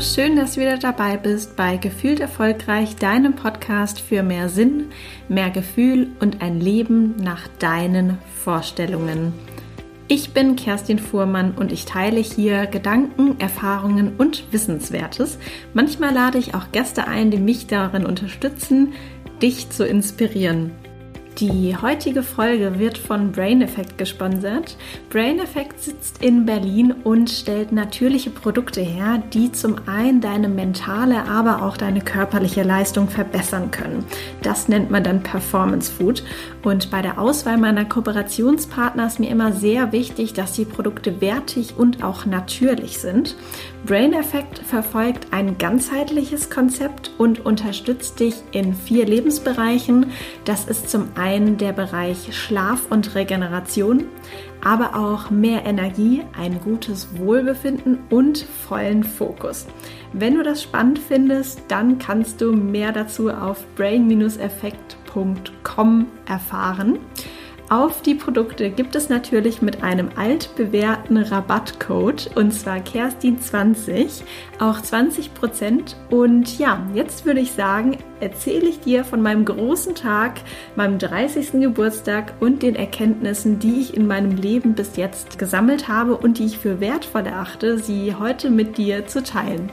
Schön, dass du wieder dabei bist bei Gefühlt Erfolgreich, deinem Podcast für mehr Sinn, mehr Gefühl und ein Leben nach deinen Vorstellungen. Ich bin Kerstin Fuhrmann und ich teile hier Gedanken, Erfahrungen und Wissenswertes. Manchmal lade ich auch Gäste ein, die mich darin unterstützen, dich zu inspirieren. Die heutige Folge wird von Brain Effect gesponsert. Brain Effect sitzt in Berlin und stellt natürliche Produkte her, die zum einen deine mentale, aber auch deine körperliche Leistung verbessern können. Das nennt man dann Performance Food. Und bei der Auswahl meiner Kooperationspartner ist mir immer sehr wichtig, dass die Produkte wertig und auch natürlich sind. Brain Effect verfolgt ein ganzheitliches Konzept und unterstützt dich in vier Lebensbereichen. Das ist zum einen einen der Bereich Schlaf und Regeneration, aber auch mehr Energie, ein gutes Wohlbefinden und vollen Fokus. Wenn du das spannend findest, dann kannst du mehr dazu auf brain-effekt.com erfahren. Auf die Produkte gibt es natürlich mit einem altbewährten Rabattcode und zwar Kerstin20 auch 20%. Und ja, jetzt würde ich sagen, erzähle ich dir von meinem großen Tag, meinem 30. Geburtstag und den Erkenntnissen, die ich in meinem Leben bis jetzt gesammelt habe und die ich für wertvoll erachte, sie heute mit dir zu teilen.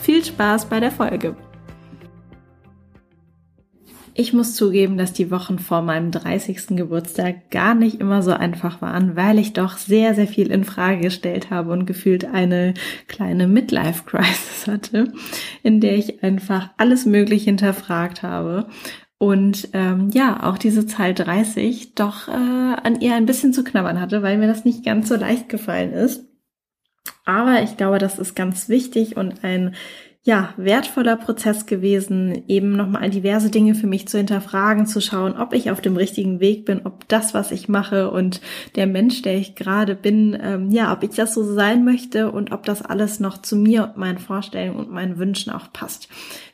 Viel Spaß bei der Folge! Ich muss zugeben, dass die Wochen vor meinem 30. Geburtstag gar nicht immer so einfach waren, weil ich doch sehr, sehr viel in Frage gestellt habe und gefühlt eine kleine Midlife-Crisis hatte, in der ich einfach alles möglich hinterfragt habe und ähm, ja, auch diese Zahl 30 doch äh, an ihr ein bisschen zu knabbern hatte, weil mir das nicht ganz so leicht gefallen ist. Aber ich glaube, das ist ganz wichtig und ein ja, wertvoller Prozess gewesen, eben nochmal diverse Dinge für mich zu hinterfragen, zu schauen, ob ich auf dem richtigen Weg bin, ob das, was ich mache und der Mensch, der ich gerade bin, ähm, ja, ob ich das so sein möchte und ob das alles noch zu mir und meinen Vorstellungen und meinen Wünschen auch passt.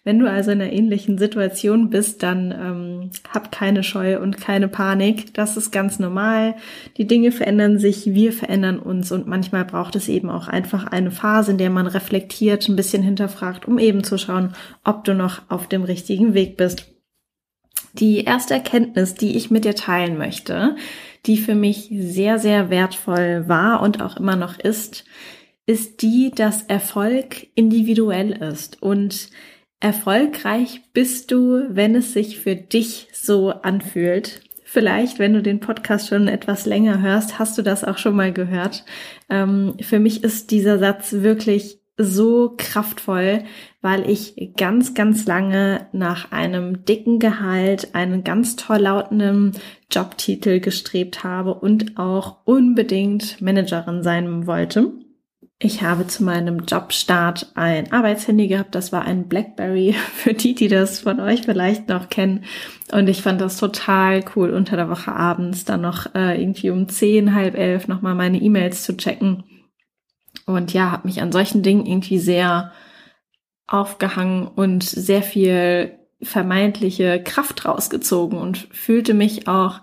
Wenn du also in einer ähnlichen Situation bist, dann ähm, hab keine Scheu und keine Panik. Das ist ganz normal. Die Dinge verändern sich, wir verändern uns und manchmal braucht es eben auch einfach eine Phase, in der man reflektiert, ein bisschen hinterfragt, um eben zu schauen, ob du noch auf dem richtigen Weg bist. Die erste Erkenntnis, die ich mit dir teilen möchte, die für mich sehr, sehr wertvoll war und auch immer noch ist, ist die, dass Erfolg individuell ist und Erfolgreich bist du, wenn es sich für dich so anfühlt. Vielleicht, wenn du den Podcast schon etwas länger hörst, hast du das auch schon mal gehört. Ähm, für mich ist dieser Satz wirklich so kraftvoll, weil ich ganz, ganz lange nach einem dicken Gehalt, einen ganz toll lautenden Jobtitel gestrebt habe und auch unbedingt Managerin sein wollte. Ich habe zu meinem Jobstart ein Arbeitshandy gehabt. Das war ein BlackBerry für die, die das von euch vielleicht noch kennen. Und ich fand das total cool, unter der Woche abends dann noch äh, irgendwie um zehn, halb elf nochmal meine E-Mails zu checken. Und ja, habe mich an solchen Dingen irgendwie sehr aufgehangen und sehr viel vermeintliche Kraft rausgezogen und fühlte mich auch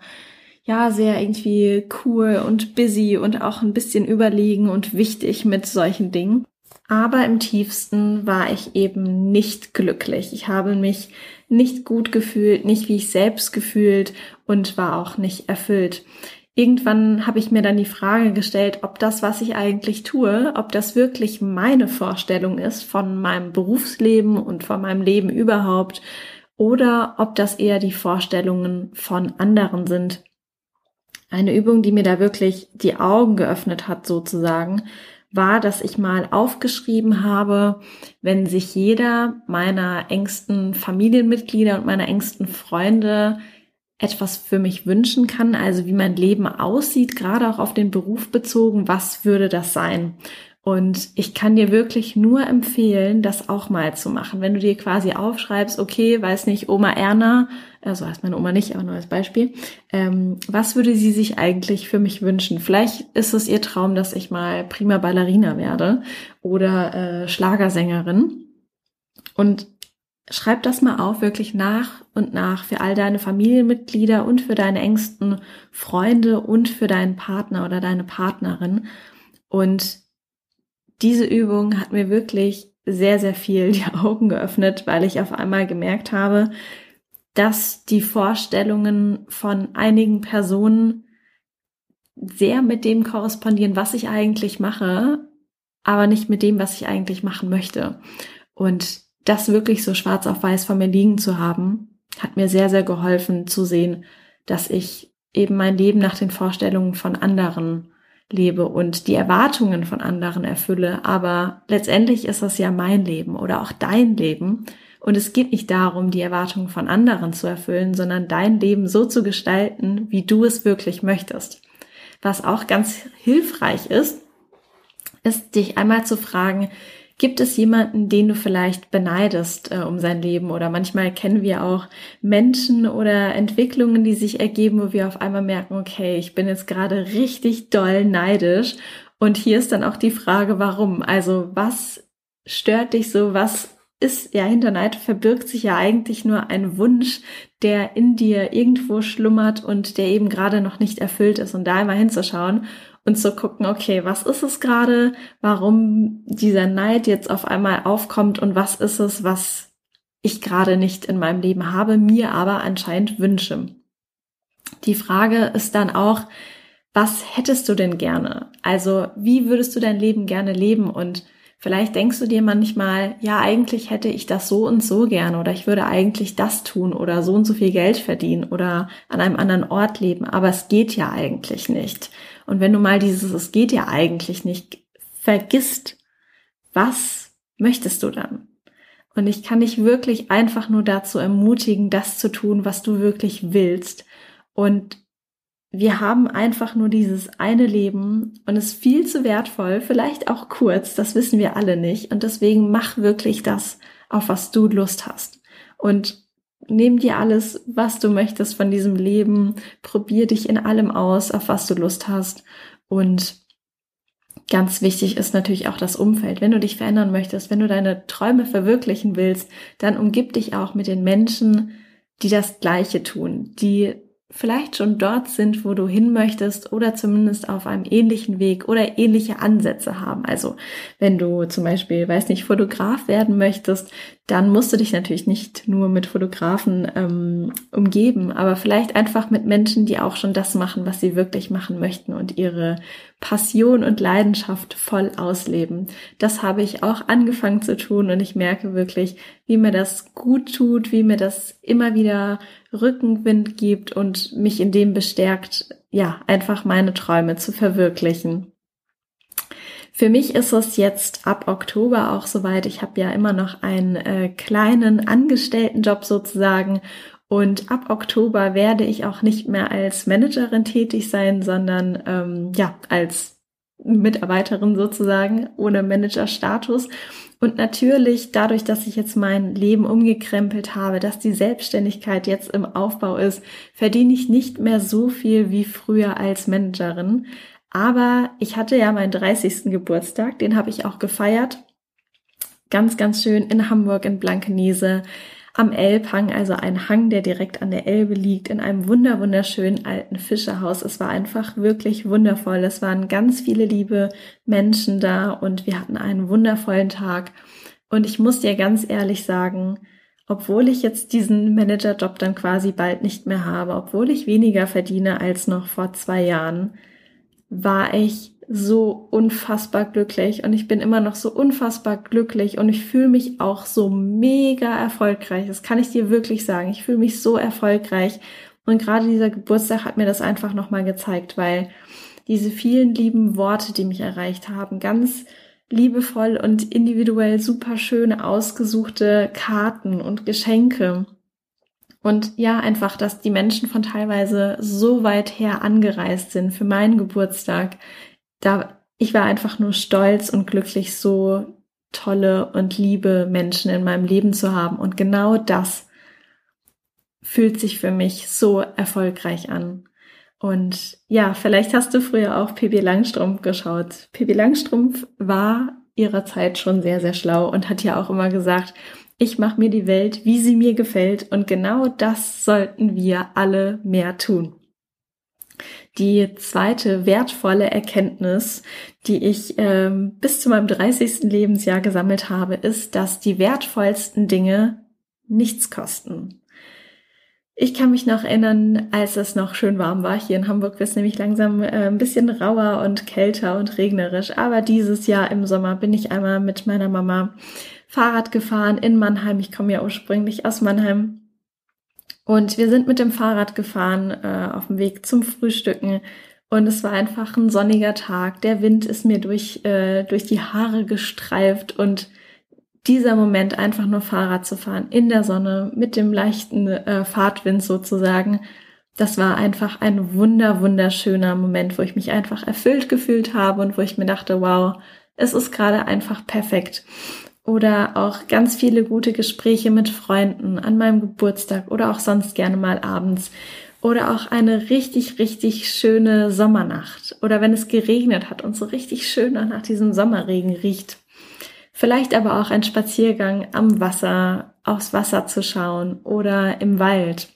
ja sehr irgendwie cool und busy und auch ein bisschen überlegen und wichtig mit solchen Dingen. Aber im tiefsten war ich eben nicht glücklich. Ich habe mich nicht gut gefühlt, nicht wie ich selbst gefühlt und war auch nicht erfüllt. Irgendwann habe ich mir dann die Frage gestellt, ob das, was ich eigentlich tue, ob das wirklich meine Vorstellung ist von meinem Berufsleben und von meinem Leben überhaupt oder ob das eher die Vorstellungen von anderen sind. Eine Übung, die mir da wirklich die Augen geöffnet hat, sozusagen, war, dass ich mal aufgeschrieben habe, wenn sich jeder meiner engsten Familienmitglieder und meiner engsten Freunde etwas für mich wünschen kann, also wie mein Leben aussieht, gerade auch auf den Beruf bezogen, was würde das sein? Und ich kann dir wirklich nur empfehlen, das auch mal zu machen. Wenn du dir quasi aufschreibst, okay, weiß nicht, Oma Erna, also heißt meine Oma nicht, aber nur als Beispiel, ähm, was würde sie sich eigentlich für mich wünschen? Vielleicht ist es ihr Traum, dass ich mal prima Ballerina werde oder äh, Schlagersängerin. Und schreib das mal auf, wirklich nach und nach für all deine Familienmitglieder und für deine engsten Freunde und für deinen Partner oder deine Partnerin. Und diese Übung hat mir wirklich sehr, sehr viel die Augen geöffnet, weil ich auf einmal gemerkt habe, dass die Vorstellungen von einigen Personen sehr mit dem korrespondieren, was ich eigentlich mache, aber nicht mit dem, was ich eigentlich machen möchte. Und das wirklich so schwarz auf weiß vor mir liegen zu haben, hat mir sehr, sehr geholfen zu sehen, dass ich eben mein Leben nach den Vorstellungen von anderen lebe und die Erwartungen von anderen erfülle. Aber letztendlich ist das ja mein Leben oder auch dein Leben. Und es geht nicht darum, die Erwartungen von anderen zu erfüllen, sondern dein Leben so zu gestalten, wie du es wirklich möchtest. Was auch ganz hilfreich ist, ist dich einmal zu fragen, Gibt es jemanden, den du vielleicht beneidest äh, um sein Leben? Oder manchmal kennen wir auch Menschen oder Entwicklungen, die sich ergeben, wo wir auf einmal merken, okay, ich bin jetzt gerade richtig doll neidisch. Und hier ist dann auch die Frage, warum? Also was stört dich so? Was ist, ja, hinter Neid verbirgt sich ja eigentlich nur ein Wunsch, der in dir irgendwo schlummert und der eben gerade noch nicht erfüllt ist. Und da einmal hinzuschauen und zu gucken, okay, was ist es gerade, warum dieser Neid jetzt auf einmal aufkommt und was ist es, was ich gerade nicht in meinem Leben habe, mir aber anscheinend wünsche. Die Frage ist dann auch, was hättest du denn gerne? Also, wie würdest du dein Leben gerne leben und Vielleicht denkst du dir manchmal, ja, eigentlich hätte ich das so und so gerne oder ich würde eigentlich das tun oder so und so viel Geld verdienen oder an einem anderen Ort leben, aber es geht ja eigentlich nicht. Und wenn du mal dieses Es geht ja eigentlich nicht vergisst, was möchtest du dann? Und ich kann dich wirklich einfach nur dazu ermutigen, das zu tun, was du wirklich willst. Und wir haben einfach nur dieses eine Leben und es ist viel zu wertvoll, vielleicht auch kurz, das wissen wir alle nicht. Und deswegen mach wirklich das, auf was du Lust hast. Und nimm dir alles, was du möchtest von diesem Leben, probier dich in allem aus, auf was du Lust hast. Und ganz wichtig ist natürlich auch das Umfeld. Wenn du dich verändern möchtest, wenn du deine Träume verwirklichen willst, dann umgib dich auch mit den Menschen, die das Gleiche tun, die vielleicht schon dort sind, wo du hin möchtest oder zumindest auf einem ähnlichen Weg oder ähnliche Ansätze haben. Also wenn du zum Beispiel, weiß nicht, Fotograf werden möchtest, dann musst du dich natürlich nicht nur mit Fotografen ähm, umgeben, aber vielleicht einfach mit Menschen, die auch schon das machen, was sie wirklich machen möchten und ihre Passion und Leidenschaft voll ausleben. Das habe ich auch angefangen zu tun und ich merke wirklich, wie mir das gut tut, wie mir das immer wieder Rückenwind gibt und mich in dem bestärkt, ja, einfach meine Träume zu verwirklichen. Für mich ist es jetzt ab Oktober auch soweit. Ich habe ja immer noch einen äh, kleinen Angestelltenjob sozusagen und ab Oktober werde ich auch nicht mehr als Managerin tätig sein, sondern ähm, ja als Mitarbeiterin sozusagen ohne Managerstatus. Und natürlich dadurch, dass ich jetzt mein Leben umgekrempelt habe, dass die Selbstständigkeit jetzt im Aufbau ist, verdiene ich nicht mehr so viel wie früher als Managerin. Aber ich hatte ja meinen 30. Geburtstag, den habe ich auch gefeiert. Ganz, ganz schön in Hamburg in Blankenese am Elbhang, also ein Hang, der direkt an der Elbe liegt, in einem wunder wunderschönen alten Fischerhaus. Es war einfach wirklich wundervoll. Es waren ganz viele liebe Menschen da und wir hatten einen wundervollen Tag. Und ich muss dir ganz ehrlich sagen, obwohl ich jetzt diesen Managerjob dann quasi bald nicht mehr habe, obwohl ich weniger verdiene als noch vor zwei Jahren, war ich so unfassbar glücklich und ich bin immer noch so unfassbar glücklich und ich fühle mich auch so mega erfolgreich. Das kann ich dir wirklich sagen. Ich fühle mich so erfolgreich und gerade dieser Geburtstag hat mir das einfach nochmal gezeigt, weil diese vielen lieben Worte, die mich erreicht haben, ganz liebevoll und individuell super schöne ausgesuchte Karten und Geschenke und ja, einfach, dass die Menschen von teilweise so weit her angereist sind für meinen Geburtstag. Da, ich war einfach nur stolz und glücklich, so tolle und liebe Menschen in meinem Leben zu haben. Und genau das fühlt sich für mich so erfolgreich an. Und ja, vielleicht hast du früher auch Pippi Langstrumpf geschaut. Pippi Langstrumpf war ihrer Zeit schon sehr, sehr schlau und hat ja auch immer gesagt, ich mache mir die Welt, wie sie mir gefällt und genau das sollten wir alle mehr tun. Die zweite wertvolle Erkenntnis, die ich ähm, bis zu meinem 30. Lebensjahr gesammelt habe, ist, dass die wertvollsten Dinge nichts kosten. Ich kann mich noch erinnern, als es noch schön warm war. Hier in Hamburg wird es nämlich langsam äh, ein bisschen rauer und kälter und regnerisch. Aber dieses Jahr im Sommer bin ich einmal mit meiner Mama Fahrrad gefahren in Mannheim. Ich komme ja ursprünglich aus Mannheim. Und wir sind mit dem Fahrrad gefahren äh, auf dem Weg zum Frühstücken. Und es war einfach ein sonniger Tag. Der Wind ist mir durch, äh, durch die Haare gestreift und dieser Moment, einfach nur Fahrrad zu fahren in der Sonne mit dem leichten äh, Fahrtwind sozusagen, das war einfach ein wunder, wunderschöner Moment, wo ich mich einfach erfüllt gefühlt habe und wo ich mir dachte, wow, es ist gerade einfach perfekt. Oder auch ganz viele gute Gespräche mit Freunden an meinem Geburtstag oder auch sonst gerne mal abends. Oder auch eine richtig, richtig schöne Sommernacht. Oder wenn es geregnet hat und so richtig schön nach diesem Sommerregen riecht. Vielleicht aber auch ein Spaziergang am Wasser, aufs Wasser zu schauen oder im Wald.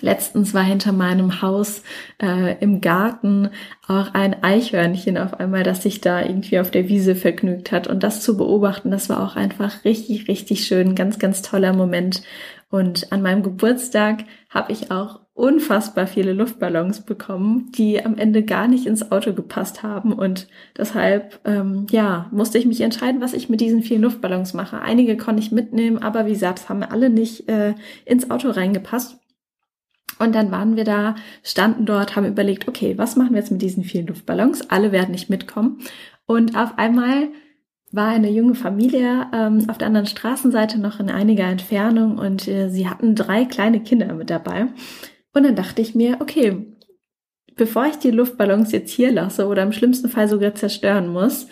Letztens war hinter meinem Haus äh, im Garten auch ein Eichhörnchen auf einmal, das sich da irgendwie auf der Wiese vergnügt hat. Und das zu beobachten, das war auch einfach richtig, richtig schön, ganz, ganz toller Moment. Und an meinem Geburtstag habe ich auch unfassbar viele Luftballons bekommen, die am Ende gar nicht ins Auto gepasst haben. Und deshalb, ähm, ja, musste ich mich entscheiden, was ich mit diesen vielen Luftballons mache. Einige konnte ich mitnehmen, aber wie gesagt, es haben alle nicht äh, ins Auto reingepasst. Und dann waren wir da, standen dort, haben überlegt, okay, was machen wir jetzt mit diesen vielen Luftballons? Alle werden nicht mitkommen. Und auf einmal war eine junge Familie ähm, auf der anderen Straßenseite noch in einiger Entfernung und äh, sie hatten drei kleine Kinder mit dabei. Und dann dachte ich mir, okay, bevor ich die Luftballons jetzt hier lasse oder im schlimmsten Fall sogar zerstören muss,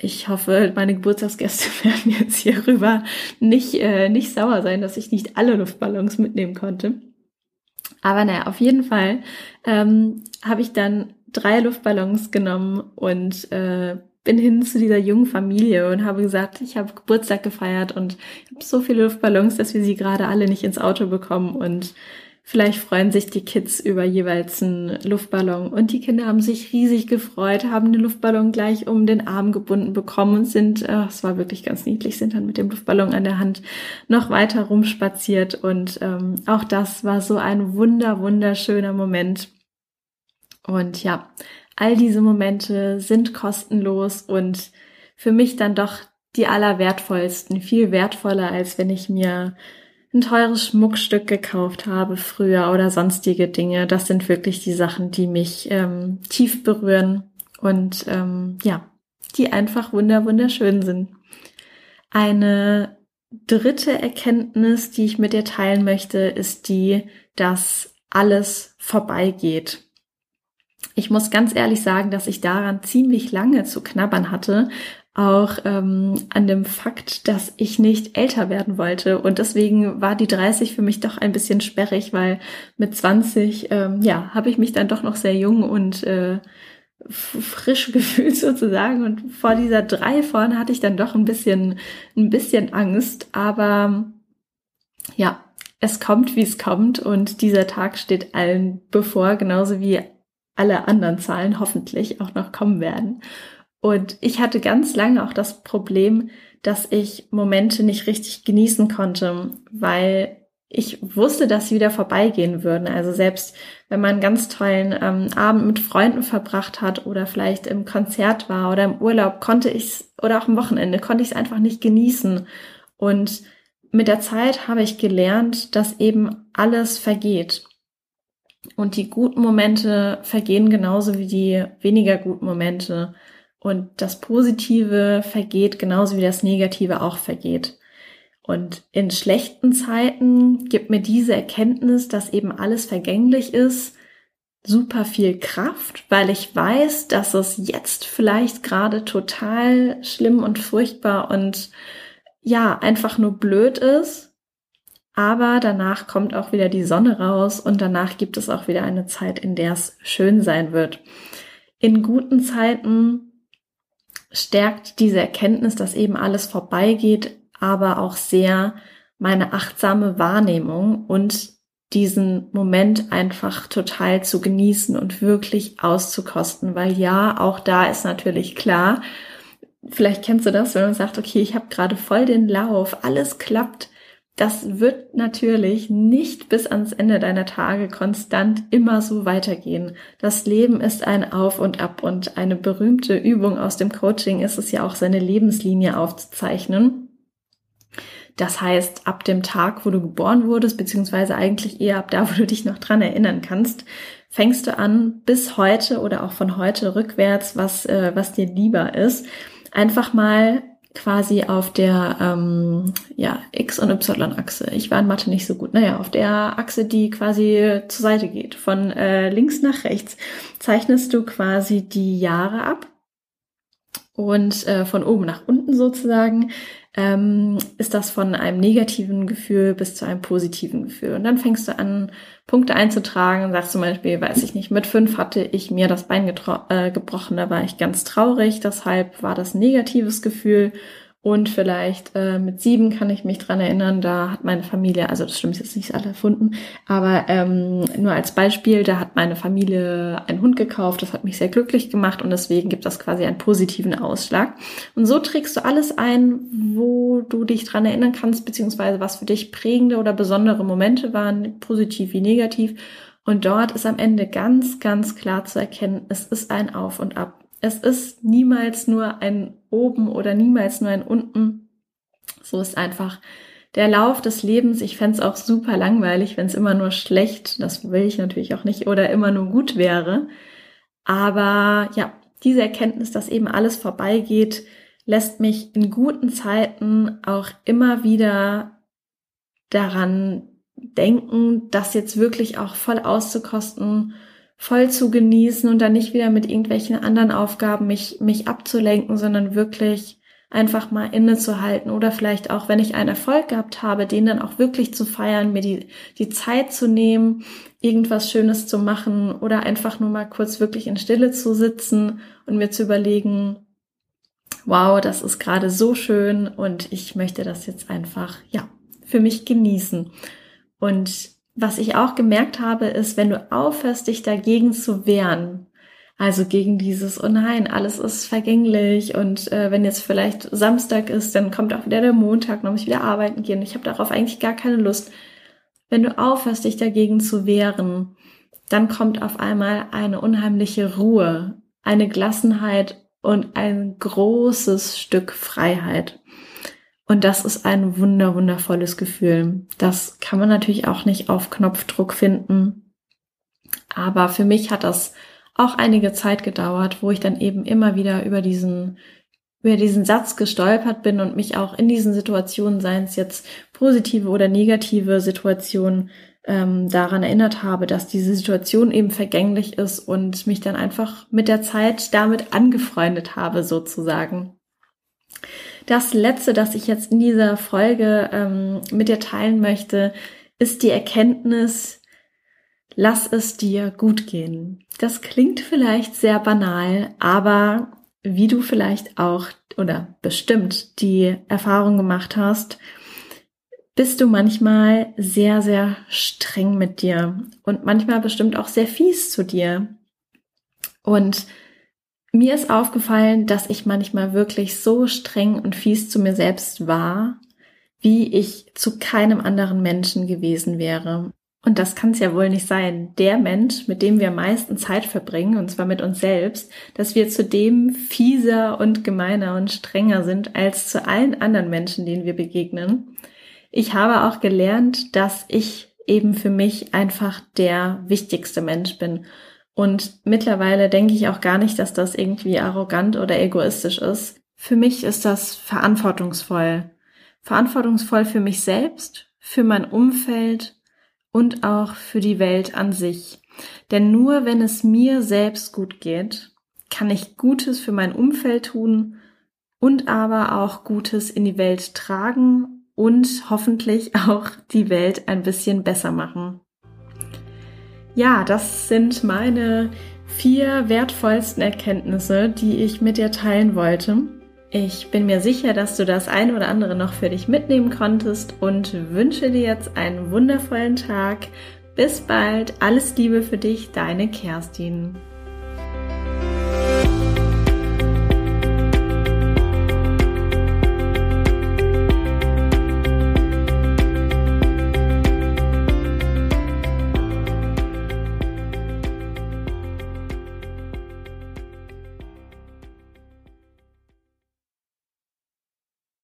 ich hoffe, meine Geburtstagsgäste werden jetzt hierüber nicht, äh, nicht sauer sein, dass ich nicht alle Luftballons mitnehmen konnte. Aber naja, auf jeden Fall ähm, habe ich dann drei Luftballons genommen und äh, bin hin zu dieser jungen Familie und habe gesagt, ich habe Geburtstag gefeiert und habe so viele Luftballons, dass wir sie gerade alle nicht ins Auto bekommen und Vielleicht freuen sich die Kids über jeweils einen Luftballon. Und die Kinder haben sich riesig gefreut, haben den Luftballon gleich um den Arm gebunden bekommen und sind, äh, es war wirklich ganz niedlich, sind dann mit dem Luftballon an der Hand noch weiter rumspaziert. Und ähm, auch das war so ein wunder, wunderschöner Moment. Und ja, all diese Momente sind kostenlos und für mich dann doch die allerwertvollsten, viel wertvoller, als wenn ich mir ein teures Schmuckstück gekauft habe früher oder sonstige Dinge. Das sind wirklich die Sachen, die mich ähm, tief berühren und ähm, ja, die einfach wunder wunderschön sind. Eine dritte Erkenntnis, die ich mit dir teilen möchte, ist die, dass alles vorbeigeht. Ich muss ganz ehrlich sagen, dass ich daran ziemlich lange zu knabbern hatte, auch ähm, an dem Fakt, dass ich nicht älter werden wollte. Und deswegen war die 30 für mich doch ein bisschen sperrig, weil mit 20, ähm, ja, habe ich mich dann doch noch sehr jung und äh, frisch gefühlt sozusagen. Und vor dieser 3 vorne hatte ich dann doch ein bisschen, ein bisschen Angst. Aber ja, es kommt, wie es kommt. Und dieser Tag steht allen bevor, genauso wie alle anderen Zahlen hoffentlich auch noch kommen werden. Und ich hatte ganz lange auch das Problem, dass ich Momente nicht richtig genießen konnte, weil ich wusste, dass sie wieder vorbeigehen würden. Also selbst wenn man einen ganz tollen ähm, Abend mit Freunden verbracht hat oder vielleicht im Konzert war oder im Urlaub, konnte ich oder auch am Wochenende, konnte ich es einfach nicht genießen. Und mit der Zeit habe ich gelernt, dass eben alles vergeht. Und die guten Momente vergehen genauso wie die weniger guten Momente. Und das Positive vergeht genauso wie das Negative auch vergeht. Und in schlechten Zeiten gibt mir diese Erkenntnis, dass eben alles vergänglich ist, super viel Kraft, weil ich weiß, dass es jetzt vielleicht gerade total schlimm und furchtbar und ja, einfach nur blöd ist. Aber danach kommt auch wieder die Sonne raus und danach gibt es auch wieder eine Zeit, in der es schön sein wird. In guten Zeiten stärkt diese Erkenntnis, dass eben alles vorbeigeht, aber auch sehr meine achtsame Wahrnehmung und diesen Moment einfach total zu genießen und wirklich auszukosten, weil ja, auch da ist natürlich klar, vielleicht kennst du das, wenn man sagt, okay, ich habe gerade voll den Lauf, alles klappt, das wird natürlich nicht bis ans Ende deiner Tage konstant immer so weitergehen. Das Leben ist ein Auf und Ab und eine berühmte Übung aus dem Coaching ist es ja auch, seine Lebenslinie aufzuzeichnen. Das heißt, ab dem Tag, wo du geboren wurdest, beziehungsweise eigentlich eher ab da, wo du dich noch dran erinnern kannst, fängst du an, bis heute oder auch von heute rückwärts, was, äh, was dir lieber ist, einfach mal quasi auf der ähm, ja, X- und Y-Achse. Ich war in Mathe nicht so gut. Naja, auf der Achse, die quasi zur Seite geht, von äh, links nach rechts, zeichnest du quasi die Jahre ab. Und äh, von oben nach unten sozusagen ähm, ist das von einem negativen Gefühl bis zu einem positiven Gefühl. Und dann fängst du an, Punkte einzutragen und sagst zum Beispiel, weiß ich nicht, mit fünf hatte ich mir das Bein äh, gebrochen, da war ich ganz traurig, deshalb war das negatives Gefühl. Und vielleicht äh, mit sieben kann ich mich dran erinnern, da hat meine Familie, also das stimmt jetzt nicht alle erfunden, aber ähm, nur als Beispiel, da hat meine Familie einen Hund gekauft, das hat mich sehr glücklich gemacht und deswegen gibt das quasi einen positiven Ausschlag. Und so trägst du alles ein, wo du dich dran erinnern kannst, beziehungsweise was für dich prägende oder besondere Momente waren, positiv wie negativ. Und dort ist am Ende ganz, ganz klar zu erkennen, es ist ein Auf und Ab. Es ist niemals nur ein oben oder niemals nur ein unten. So ist einfach der Lauf des Lebens. Ich fände es auch super langweilig, wenn es immer nur schlecht, das will ich natürlich auch nicht, oder immer nur gut wäre. Aber ja, diese Erkenntnis, dass eben alles vorbeigeht, lässt mich in guten Zeiten auch immer wieder daran denken, das jetzt wirklich auch voll auszukosten voll zu genießen und dann nicht wieder mit irgendwelchen anderen Aufgaben mich, mich abzulenken, sondern wirklich einfach mal innezuhalten oder vielleicht auch, wenn ich einen Erfolg gehabt habe, den dann auch wirklich zu feiern, mir die, die Zeit zu nehmen, irgendwas Schönes zu machen oder einfach nur mal kurz wirklich in Stille zu sitzen und mir zu überlegen, wow, das ist gerade so schön und ich möchte das jetzt einfach, ja, für mich genießen. Und was ich auch gemerkt habe, ist, wenn du aufhörst, dich dagegen zu wehren, also gegen dieses, oh nein, alles ist vergänglich und äh, wenn jetzt vielleicht Samstag ist, dann kommt auch wieder der Montag, dann muss ich wieder arbeiten gehen. Ich habe darauf eigentlich gar keine Lust. Wenn du aufhörst, dich dagegen zu wehren, dann kommt auf einmal eine unheimliche Ruhe, eine Gelassenheit und ein großes Stück Freiheit. Und das ist ein wunder, wundervolles Gefühl. Das kann man natürlich auch nicht auf Knopfdruck finden. Aber für mich hat das auch einige Zeit gedauert, wo ich dann eben immer wieder über diesen, über diesen Satz gestolpert bin und mich auch in diesen Situationen, seien es jetzt positive oder negative Situationen, ähm, daran erinnert habe, dass diese Situation eben vergänglich ist und mich dann einfach mit der Zeit damit angefreundet habe, sozusagen. Das letzte, das ich jetzt in dieser Folge ähm, mit dir teilen möchte, ist die Erkenntnis, lass es dir gut gehen. Das klingt vielleicht sehr banal, aber wie du vielleicht auch oder bestimmt die Erfahrung gemacht hast, bist du manchmal sehr, sehr streng mit dir und manchmal bestimmt auch sehr fies zu dir. Und mir ist aufgefallen, dass ich manchmal wirklich so streng und fies zu mir selbst war, wie ich zu keinem anderen Menschen gewesen wäre. Und das kann es ja wohl nicht sein. Der Mensch, mit dem wir am meisten Zeit verbringen, und zwar mit uns selbst, dass wir zu dem fieser und gemeiner und strenger sind als zu allen anderen Menschen, denen wir begegnen. Ich habe auch gelernt, dass ich eben für mich einfach der wichtigste Mensch bin und mittlerweile denke ich auch gar nicht, dass das irgendwie arrogant oder egoistisch ist. Für mich ist das verantwortungsvoll. Verantwortungsvoll für mich selbst, für mein Umfeld und auch für die Welt an sich. Denn nur wenn es mir selbst gut geht, kann ich Gutes für mein Umfeld tun und aber auch Gutes in die Welt tragen und hoffentlich auch die Welt ein bisschen besser machen. Ja, das sind meine vier wertvollsten Erkenntnisse, die ich mit dir teilen wollte. Ich bin mir sicher, dass du das ein oder andere noch für dich mitnehmen konntest und wünsche dir jetzt einen wundervollen Tag. Bis bald, alles Liebe für dich, deine Kerstin.